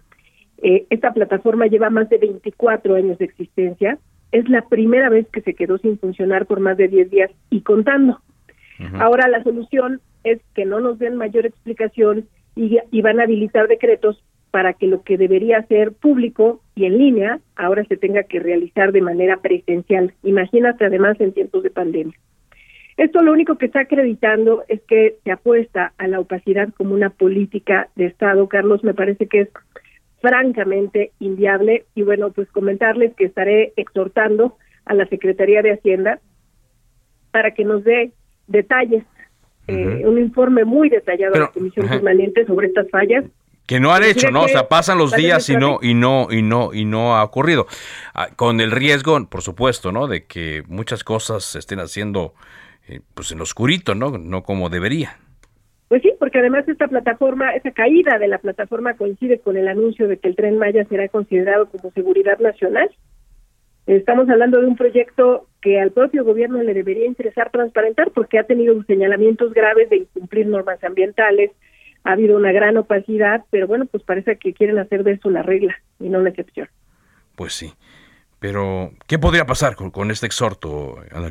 S17: eh, esta plataforma lleva más de 24 años de existencia. Es la primera vez que se quedó sin funcionar por más de 10 días y contando. Ahora la solución es que no nos den mayor explicación y, y van a habilitar decretos para que lo que debería ser público y en línea ahora se tenga que realizar de manera presencial. Imagínate además en tiempos de pandemia. Esto lo único que está acreditando es que se apuesta a la opacidad como una política de Estado. Carlos, me parece que es francamente inviable y bueno, pues comentarles que estaré exhortando a la Secretaría de Hacienda para que nos dé detalles, eh, un informe muy detallado a la Comisión Permanente sobre estas fallas
S1: que no han hecho, ¿no? O sea, pasan los días y no y no y no y no ha ocurrido. Ah, con el riesgo, por supuesto, ¿no? De que muchas cosas se estén haciendo eh, pues en lo oscurito, ¿no? No como debería.
S17: Pues sí, porque además esta plataforma, esa caída de la plataforma coincide con el anuncio de que el tren Maya será considerado como seguridad nacional. Estamos hablando de un proyecto que al propio gobierno le debería interesar transparentar porque ha tenido señalamientos graves de incumplir normas ambientales, ha habido una gran opacidad, pero bueno, pues parece que quieren hacer de eso la regla y no la excepción.
S1: Pues sí, pero ¿qué podría pasar con, este exhorto, Ana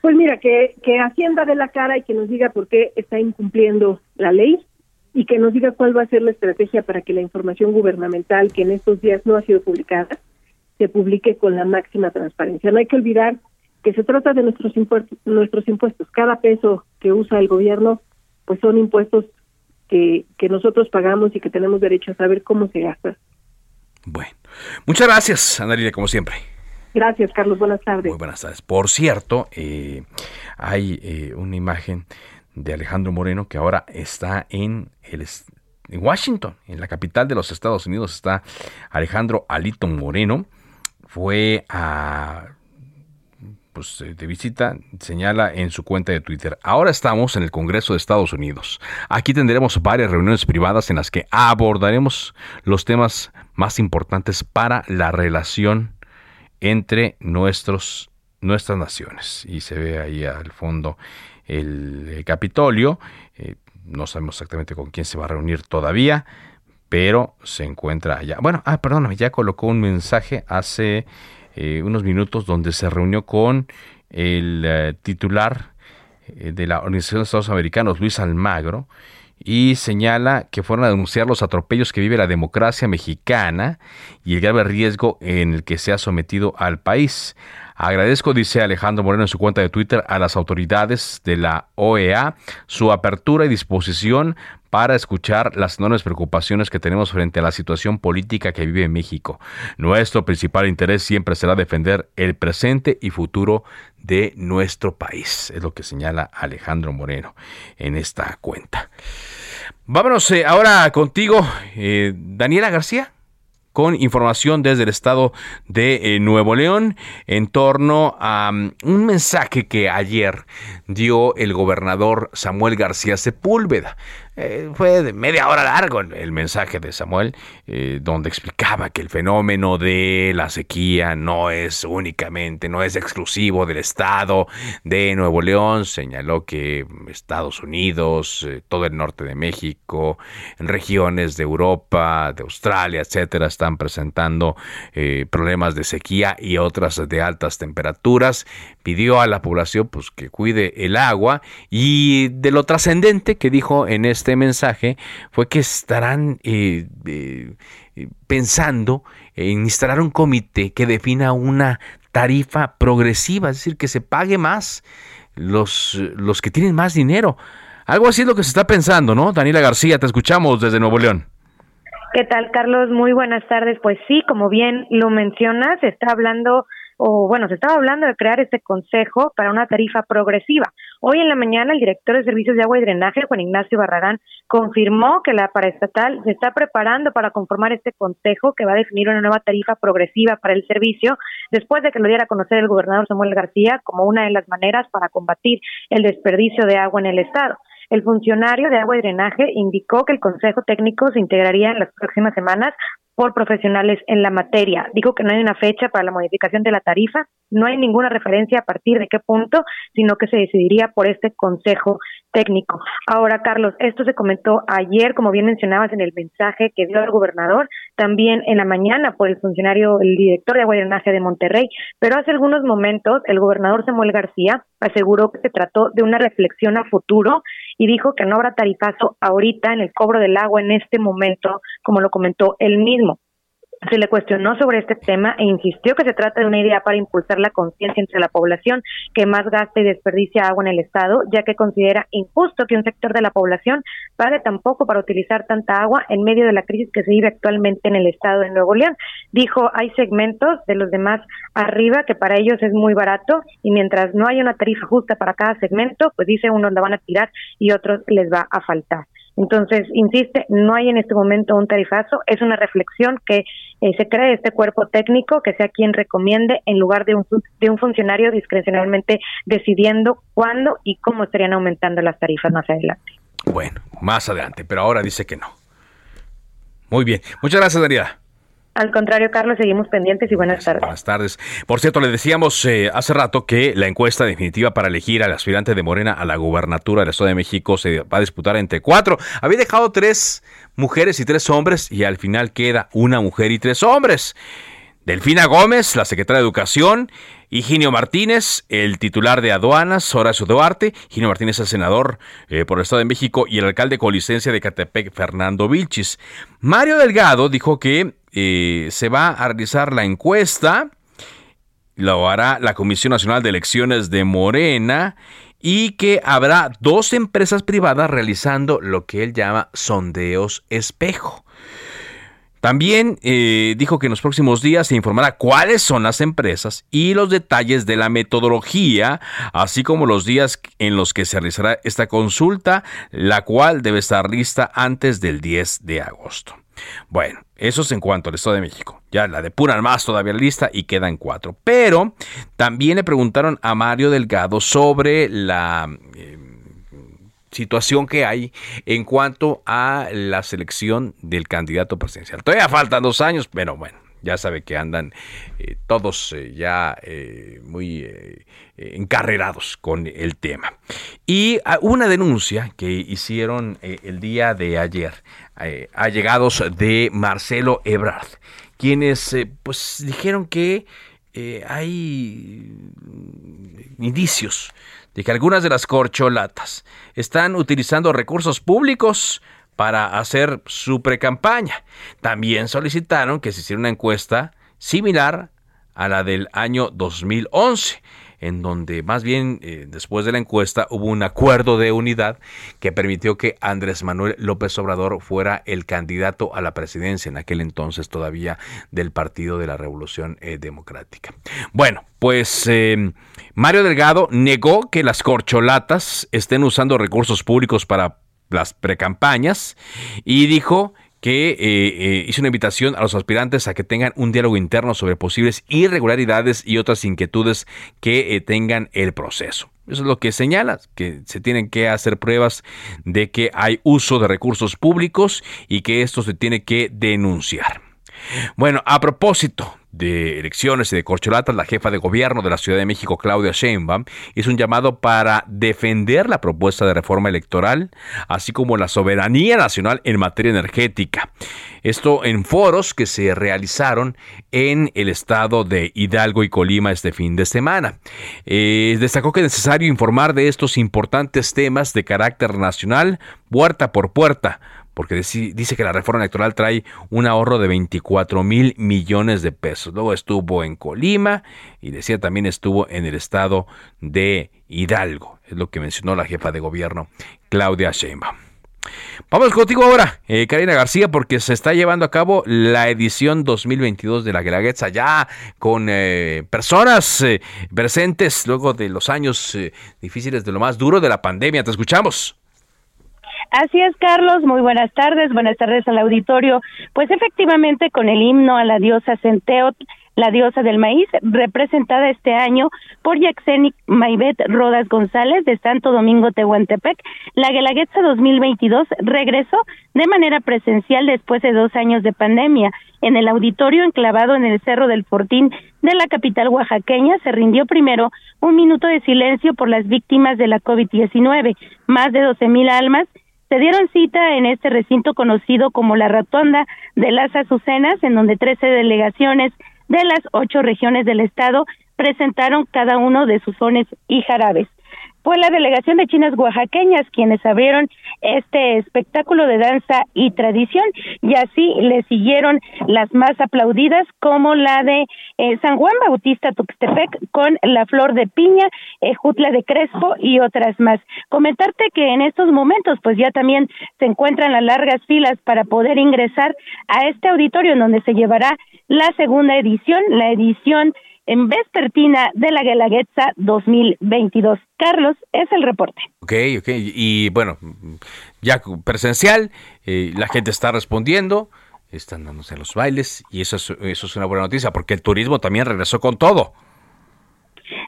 S17: Pues mira, que, que Hacienda de la cara y que nos diga por qué está incumpliendo la ley y que nos diga cuál va a ser la estrategia para que la información gubernamental que en estos días no ha sido publicada se publique con la máxima transparencia. No hay que olvidar que se trata de nuestros impuestos, nuestros impuestos. Cada peso que usa el gobierno, pues son impuestos que, que nosotros pagamos y que tenemos derecho a saber cómo se gasta.
S1: Bueno, muchas gracias, Ana como siempre.
S17: Gracias, Carlos. Buenas tardes.
S1: Muy buenas tardes. Por cierto, eh, hay eh, una imagen de Alejandro Moreno que ahora está en el Washington, en la capital de los Estados Unidos está Alejandro Alito Moreno. Fue a pues, de visita, señala en su cuenta de Twitter. Ahora estamos en el Congreso de Estados Unidos. Aquí tendremos varias reuniones privadas en las que abordaremos los temas más importantes para la relación entre nuestros, nuestras naciones. Y se ve ahí al fondo el, Capitolio. Eh, no sabemos exactamente con quién se va a reunir todavía, pero se encuentra allá. Bueno, ah, perdóname, ya colocó un mensaje hace eh, unos minutos donde se reunió con el eh, titular de la Organización de Estados Americanos, Luis Almagro, y señala que fueron a denunciar los atropellos que vive la democracia mexicana y el grave riesgo en el que se ha sometido al país. Agradezco, dice Alejandro Moreno en su cuenta de Twitter, a las autoridades de la OEA su apertura y disposición para escuchar las enormes preocupaciones que tenemos frente a la situación política que vive México. Nuestro principal interés siempre será defender el presente y futuro de nuestro país, es lo que señala Alejandro Moreno en esta cuenta. Vámonos eh, ahora contigo, eh, Daniela García con información desde el estado de eh, Nuevo León en torno a mm, un mensaje que ayer dio el gobernador Samuel García Sepúlveda. Eh, fue de media hora largo el, mensaje de Samuel, eh, donde explicaba que el fenómeno de la sequía no es únicamente, no es exclusivo del estado de Nuevo León. Señaló que Estados Unidos, eh, todo el norte de México, regiones de Europa, de Australia, etcétera, están presentando problemas de sequía y otras de altas temperaturas. Pidió a la población pues, que cuide el agua y de lo trascendente que dijo en este mensaje fue que estarán eh, eh, pensando en instalar un comité que defina una tarifa progresiva, es decir, que se pague más los, los que tienen más dinero. Algo así es lo que se está pensando, ¿no? Daniela García, te escuchamos desde Nuevo León.
S18: ¿Qué tal, Carlos? Muy buenas tardes. Pues sí, como bien lo mencionas, se está hablando o bueno, se estaba hablando de crear este consejo para una tarifa progresiva. Hoy en la mañana el director de Servicios de Agua y Drenaje, Juan Ignacio Barragán, confirmó que la paraestatal se está preparando para conformar este consejo que va a definir una nueva tarifa progresiva para el servicio después de que lo diera a conocer el gobernador Samuel García como una de las maneras para combatir el desperdicio de agua en el estado. El funcionario de agua y drenaje indicó que el Consejo Técnico se integraría en las próximas semanas por profesionales en la materia. Dijo que no hay una fecha para la modificación de la tarifa, no hay ninguna referencia a partir de qué punto, sino que se decidiría por este consejo técnico. Ahora, Carlos, esto se comentó ayer, como bien mencionabas en el mensaje que dio el gobernador, también en la mañana por el funcionario, el director de agua y de Monterrey, pero hace algunos momentos el gobernador Samuel García aseguró que se trató de una reflexión a futuro y dijo que no habrá tarifazo ahorita en el cobro del agua en este momento, como lo comentó él mismo. Se le cuestionó sobre este tema e insistió que se trata de una idea para impulsar la conciencia entre la población que más gasta y desperdicia agua en el Estado, ya que considera injusto que un sector de la población pague tampoco para utilizar tanta agua en medio de la crisis que se vive actualmente en el Estado de Nuevo León. Dijo, hay segmentos de los demás arriba que para ellos es muy barato y mientras no haya una tarifa justa para cada segmento, pues dice unos la van a tirar y otros les va a faltar. Entonces, insiste, no hay en este momento un tarifazo, es una reflexión que eh, se cree este cuerpo técnico que sea quien recomiende en lugar de un, de un funcionario discrecionalmente decidiendo cuándo y cómo estarían aumentando las tarifas más adelante.
S1: Bueno, más adelante, pero ahora dice que no. Muy bien, muchas gracias, Daniela.
S18: Al contrario, Carlos, seguimos pendientes y buenas tardes.
S1: Buenas tardes. Por cierto, le decíamos eh, hace rato que la encuesta definitiva para elegir al aspirante de Morena a la gubernatura del Estado de México se va a disputar entre cuatro. Había dejado tres mujeres y tres hombres y al final queda una mujer y tres hombres. Delfina Gómez, la secretaria de Educación, Higinio Martínez, el titular de aduanas, Horacio Duarte, Higinio Martínez, el senador eh, por el Estado de México, y el alcalde con licencia de Catepec, Fernando Vilchis. Mario Delgado dijo que eh, se va a realizar la encuesta, lo hará la Comisión Nacional de Elecciones de Morena y que habrá dos empresas privadas realizando lo que él llama sondeos espejo. También eh, dijo que en los próximos días se informará cuáles son las empresas y los detalles de la metodología, así como los días en los que se realizará esta consulta, la cual debe estar lista antes del 10 de agosto. Bueno, eso es en cuanto al Estado de México. Ya la depuran más todavía lista y quedan cuatro. Pero también le preguntaron a Mario Delgado sobre la eh, situación que hay en cuanto a la selección del candidato presidencial. Todavía faltan dos años, pero bueno, ya sabe que andan eh, todos eh, ya muy encarrerados con el tema. Y ah, una denuncia que hicieron el día de ayer eh, allegados de Marcelo Ebrard, quienes eh, pues dijeron que eh, hay indicios de que algunas de las corcholatas están utilizando recursos públicos para hacer su precampaña. También solicitaron que se hiciera una encuesta similar a la del año 2011 en donde más bien eh, después de la encuesta hubo un acuerdo de unidad que permitió que Andrés Manuel López Obrador fuera el candidato a la presidencia en aquel entonces todavía del Partido de la Revolución eh, Democrática. Bueno, pues eh, Mario Delgado negó que las corcholatas estén usando recursos públicos para las precampañas y dijo que eh, eh, hizo una invitación a los aspirantes a que tengan un diálogo interno sobre posibles irregularidades y otras inquietudes que eh, tengan el proceso. Eso es lo que señala, que se tienen que hacer pruebas de que hay uso de recursos públicos y que esto se tiene que denunciar. Bueno, a propósito de elecciones y de corcholatas, la jefa de gobierno de la Ciudad de México, Claudia Sheinbaum, hizo un llamado para defender la propuesta de reforma electoral, así como la soberanía nacional en materia energética. Esto en foros que se realizaron en el estado de Hidalgo y Colima este fin de semana. Eh, destacó que es necesario informar de estos importantes temas de carácter nacional, puerta por puerta, porque dice que la reforma electoral trae un ahorro de 24 mil millones de pesos. Luego estuvo en Colima y decía también estuvo en el estado de Hidalgo, es lo que mencionó la jefa de gobierno, Claudia Sheinbaum. Vamos contigo ahora, eh, Karina García, porque se está llevando a cabo la edición 2022 de la Guelaguetza ya con eh, personas eh, presentes luego de los años difíciles de lo más duro de la pandemia. Te escuchamos.
S19: Así es, Carlos. Muy buenas tardes. Buenas tardes al auditorio. Pues efectivamente, con el himno a la diosa Centeot, la diosa del maíz, representada este año por Yaxeni Maibet Rodas González de Santo Domingo Tehuantepec, la Guelaguetza 2022 regresó de manera presencial después de dos años de pandemia. En el auditorio enclavado en el Cerro del Fortín de la capital oaxaqueña se rindió primero un minuto de silencio por las víctimas de la COVID-19. Más de 12 mil almas se dieron cita en este recinto conocido como la Rotonda de las Azucenas, en donde 13 delegaciones de las ocho regiones del estado presentaron cada uno de sus sones y jarabes. Fue la delegación de chinas oaxaqueñas quienes abrieron este espectáculo de danza y tradición y así le siguieron las más aplaudidas como la de eh, San Juan Bautista Tuxtepec con la flor de piña, eh, Jutla de Crespo y otras más. Comentarte que en estos momentos pues ya también se encuentran las largas filas para poder ingresar a este auditorio en donde se llevará la segunda edición, la edición en vespertina de la Guelaguetza 2022. Carlos, es el reporte.
S1: Ok, ok. Y bueno, ya presencial, eh, la gente está respondiendo, están dándose los bailes y eso es, eso es una buena noticia porque el turismo también regresó con todo.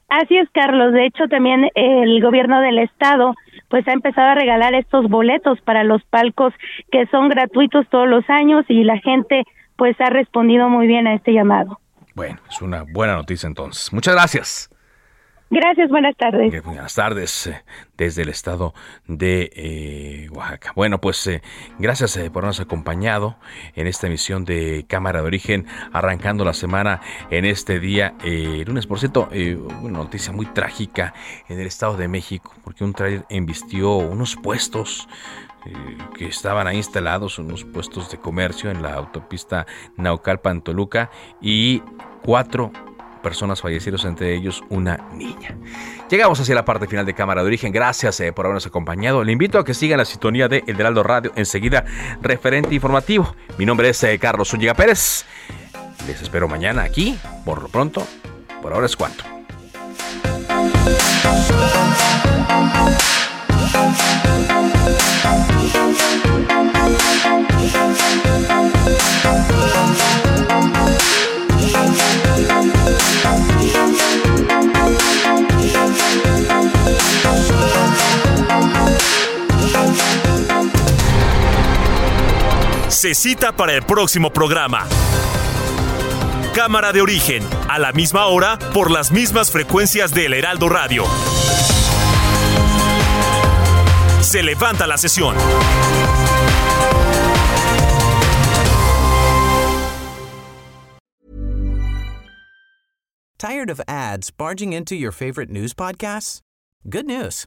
S19: Así es, Carlos. De hecho, también el gobierno del estado pues ha empezado a regalar estos boletos para los palcos que son gratuitos todos los años y la gente pues ha respondido muy bien a este llamado.
S1: Bueno, es una buena noticia entonces. Muchas gracias.
S19: Gracias, buenas tardes.
S1: Buenas tardes eh, desde el estado de eh, Oaxaca. Bueno, pues eh, gracias por habernos acompañado en esta emisión de Cámara de Origen, arrancando la semana en este día, lunes. Por cierto, una noticia muy trágica en el estado de México, porque un trailer embistió unos puestos que estaban ahí instalados unos puestos de comercio en la autopista Naucalpan-Toluca y cuatro personas fallecidas, entre ellos una niña. Llegamos hacia la parte final de Cámara de Origen. Gracias eh, por habernos acompañado. Le invito a que sigan la sintonía de El Heraldo Radio. Enseguida, referente informativo. Mi nombre es eh, Carlos Zúñiga Pérez. Les espero mañana aquí. Por lo pronto, por ahora es cuanto.
S13: Se cita para el próximo programa. Cámara de origen, a la misma hora, por las mismas frecuencias del Heraldo Radio. Se levanta la sesión.
S16: Tired of ads barging into your favorite news podcasts? Good news.